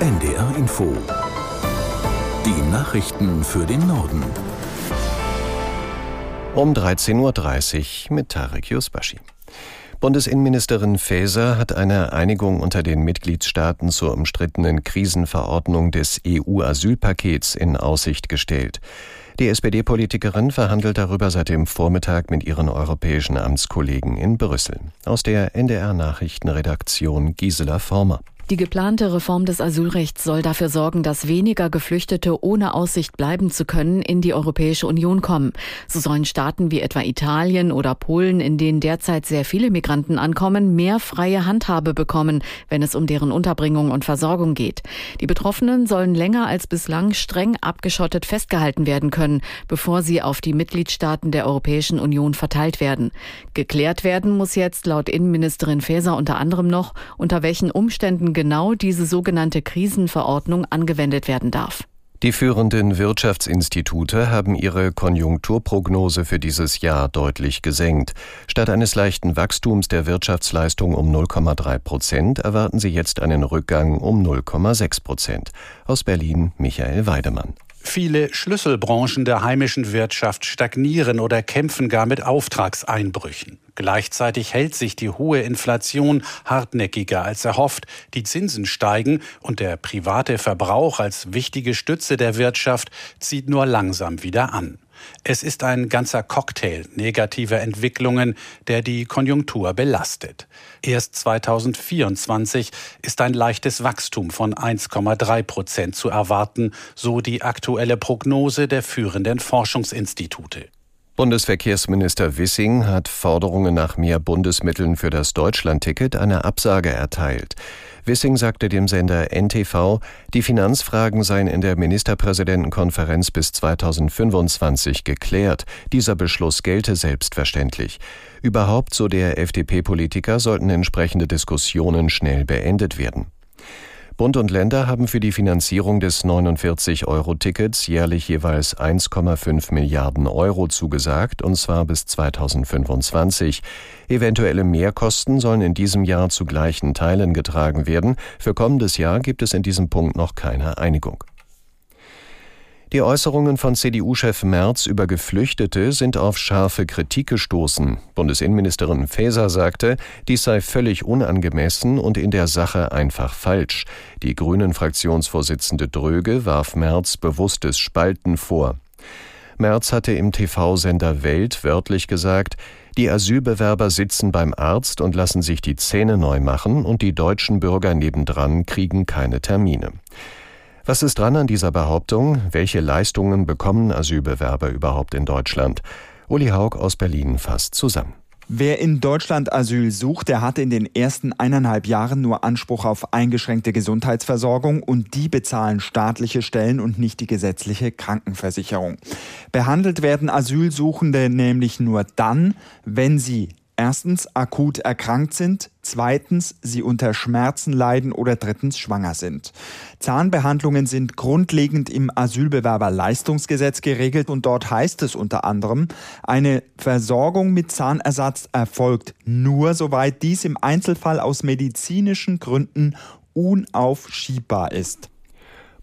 NDR Info. Die Nachrichten für den Norden. Um 13.30 Uhr mit Tarek Yusbashi. Bundesinnenministerin Faeser hat eine Einigung unter den Mitgliedstaaten zur umstrittenen Krisenverordnung des EU-Asylpakets in Aussicht gestellt. Die SPD-Politikerin verhandelt darüber seit dem Vormittag mit ihren europäischen Amtskollegen in Brüssel. Aus der NDR Nachrichtenredaktion Gisela Former. Die geplante Reform des Asylrechts soll dafür sorgen, dass weniger Geflüchtete ohne Aussicht bleiben zu können in die Europäische Union kommen. So sollen Staaten wie etwa Italien oder Polen, in denen derzeit sehr viele Migranten ankommen, mehr freie Handhabe bekommen, wenn es um deren Unterbringung und Versorgung geht. Die Betroffenen sollen länger als bislang streng abgeschottet festgehalten werden können, bevor sie auf die Mitgliedstaaten der Europäischen Union verteilt werden. Geklärt werden muss jetzt laut Innenministerin Faeser unter anderem noch, unter welchen Umständen genau diese sogenannte Krisenverordnung angewendet werden darf. Die führenden Wirtschaftsinstitute haben ihre Konjunkturprognose für dieses Jahr deutlich gesenkt. Statt eines leichten Wachstums der Wirtschaftsleistung um 0,3 Prozent erwarten sie jetzt einen Rückgang um 0,6 Prozent. Aus Berlin Michael Weidemann. Viele Schlüsselbranchen der heimischen Wirtschaft stagnieren oder kämpfen gar mit Auftragseinbrüchen. Gleichzeitig hält sich die hohe Inflation hartnäckiger als erhofft, die Zinsen steigen und der private Verbrauch als wichtige Stütze der Wirtschaft zieht nur langsam wieder an. Es ist ein ganzer Cocktail negativer Entwicklungen, der die Konjunktur belastet. Erst 2024 ist ein leichtes Wachstum von 1,3 Prozent zu erwarten, so die aktuelle Prognose der führenden Forschungsinstitute. Bundesverkehrsminister Wissing hat Forderungen nach mehr Bundesmitteln für das Deutschlandticket eine Absage erteilt. Wissing sagte dem Sender NTV, die Finanzfragen seien in der Ministerpräsidentenkonferenz bis 2025 geklärt. Dieser Beschluss gelte selbstverständlich. Überhaupt, so der FDP-Politiker, sollten entsprechende Diskussionen schnell beendet werden. Bund und Länder haben für die Finanzierung des 49-Euro-Tickets jährlich jeweils 1,5 Milliarden Euro zugesagt, und zwar bis 2025. Eventuelle Mehrkosten sollen in diesem Jahr zu gleichen Teilen getragen werden. Für kommendes Jahr gibt es in diesem Punkt noch keine Einigung. Die Äußerungen von CDU-Chef Merz über Geflüchtete sind auf scharfe Kritik gestoßen. Bundesinnenministerin Faeser sagte, dies sei völlig unangemessen und in der Sache einfach falsch. Die Grünen-Fraktionsvorsitzende Dröge warf Merz bewusstes Spalten vor. Merz hatte im TV-Sender Welt wörtlich gesagt, die Asylbewerber sitzen beim Arzt und lassen sich die Zähne neu machen und die deutschen Bürger nebendran kriegen keine Termine. Was ist dran an dieser Behauptung? Welche Leistungen bekommen Asylbewerber überhaupt in Deutschland? Uli Haug aus Berlin fasst zusammen. Wer in Deutschland Asyl sucht, der hat in den ersten eineinhalb Jahren nur Anspruch auf eingeschränkte Gesundheitsversorgung und die bezahlen staatliche Stellen und nicht die gesetzliche Krankenversicherung. Behandelt werden Asylsuchende nämlich nur dann, wenn sie erstens akut erkrankt sind, zweitens sie unter Schmerzen leiden oder drittens schwanger sind. Zahnbehandlungen sind grundlegend im Asylbewerberleistungsgesetz geregelt und dort heißt es unter anderem, eine Versorgung mit Zahnersatz erfolgt nur, soweit dies im Einzelfall aus medizinischen Gründen unaufschiebbar ist.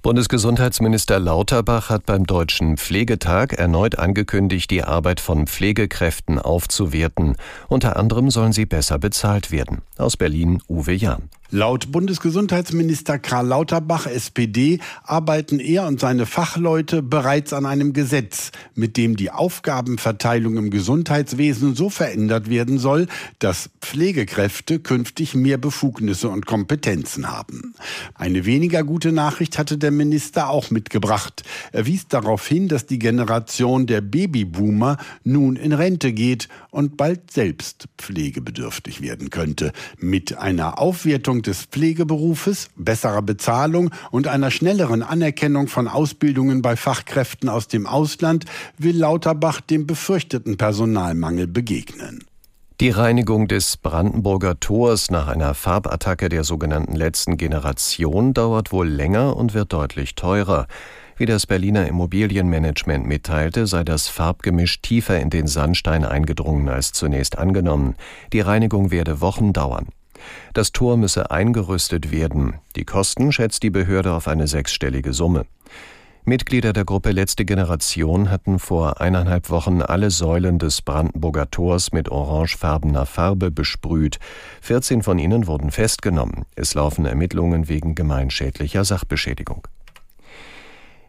Bundesgesundheitsminister Lauterbach hat beim Deutschen Pflegetag erneut angekündigt, die Arbeit von Pflegekräften aufzuwerten. Unter anderem sollen sie besser bezahlt werden. Aus Berlin Uwe Jahn. Laut Bundesgesundheitsminister Karl Lauterbach, SPD, arbeiten er und seine Fachleute bereits an einem Gesetz, mit dem die Aufgabenverteilung im Gesundheitswesen so verändert werden soll, dass Pflegekräfte künftig mehr Befugnisse und Kompetenzen haben. Eine weniger gute Nachricht hatte der Minister auch mitgebracht. Er wies darauf hin, dass die Generation der Babyboomer nun in Rente geht und bald selbst pflegebedürftig werden könnte. Mit einer Aufwertung Entwicklung des Pflegeberufes, besserer Bezahlung und einer schnelleren Anerkennung von Ausbildungen bei Fachkräften aus dem Ausland will Lauterbach dem befürchteten Personalmangel begegnen. Die Reinigung des Brandenburger Tors nach einer Farbattacke der sogenannten letzten Generation dauert wohl länger und wird deutlich teurer. Wie das Berliner Immobilienmanagement mitteilte, sei das Farbgemisch tiefer in den Sandstein eingedrungen als zunächst angenommen. Die Reinigung werde Wochen dauern. Das Tor müsse eingerüstet werden. Die Kosten schätzt die Behörde auf eine sechsstellige Summe. Mitglieder der Gruppe Letzte Generation hatten vor eineinhalb Wochen alle Säulen des Brandenburger Tors mit orangefarbener Farbe besprüht. 14 von ihnen wurden festgenommen. Es laufen Ermittlungen wegen gemeinschädlicher Sachbeschädigung.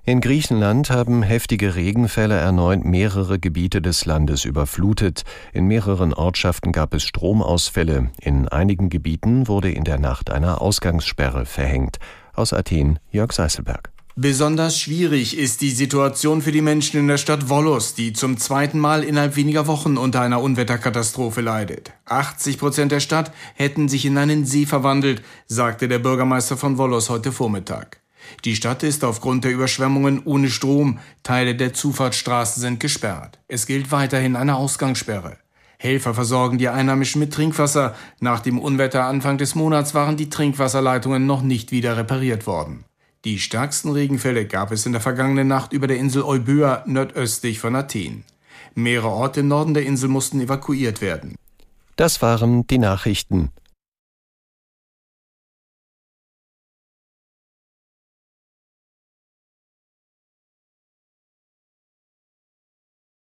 In Griechenland haben heftige Regenfälle erneut mehrere Gebiete des Landes überflutet. In mehreren Ortschaften gab es Stromausfälle. In einigen Gebieten wurde in der Nacht eine Ausgangssperre verhängt. Aus Athen Jörg Seißelberg. Besonders schwierig ist die Situation für die Menschen in der Stadt Volos, die zum zweiten Mal innerhalb weniger Wochen unter einer Unwetterkatastrophe leidet. 80 Prozent der Stadt hätten sich in einen See verwandelt, sagte der Bürgermeister von Volos heute Vormittag. Die Stadt ist aufgrund der Überschwemmungen ohne Strom, Teile der Zufahrtsstraßen sind gesperrt. Es gilt weiterhin eine Ausgangssperre. Helfer versorgen die Einheimischen mit Trinkwasser. Nach dem Unwetter Anfang des Monats waren die Trinkwasserleitungen noch nicht wieder repariert worden. Die stärksten Regenfälle gab es in der vergangenen Nacht über der Insel Euböa nordöstlich von Athen. Mehrere Orte im Norden der Insel mussten evakuiert werden. Das waren die Nachrichten.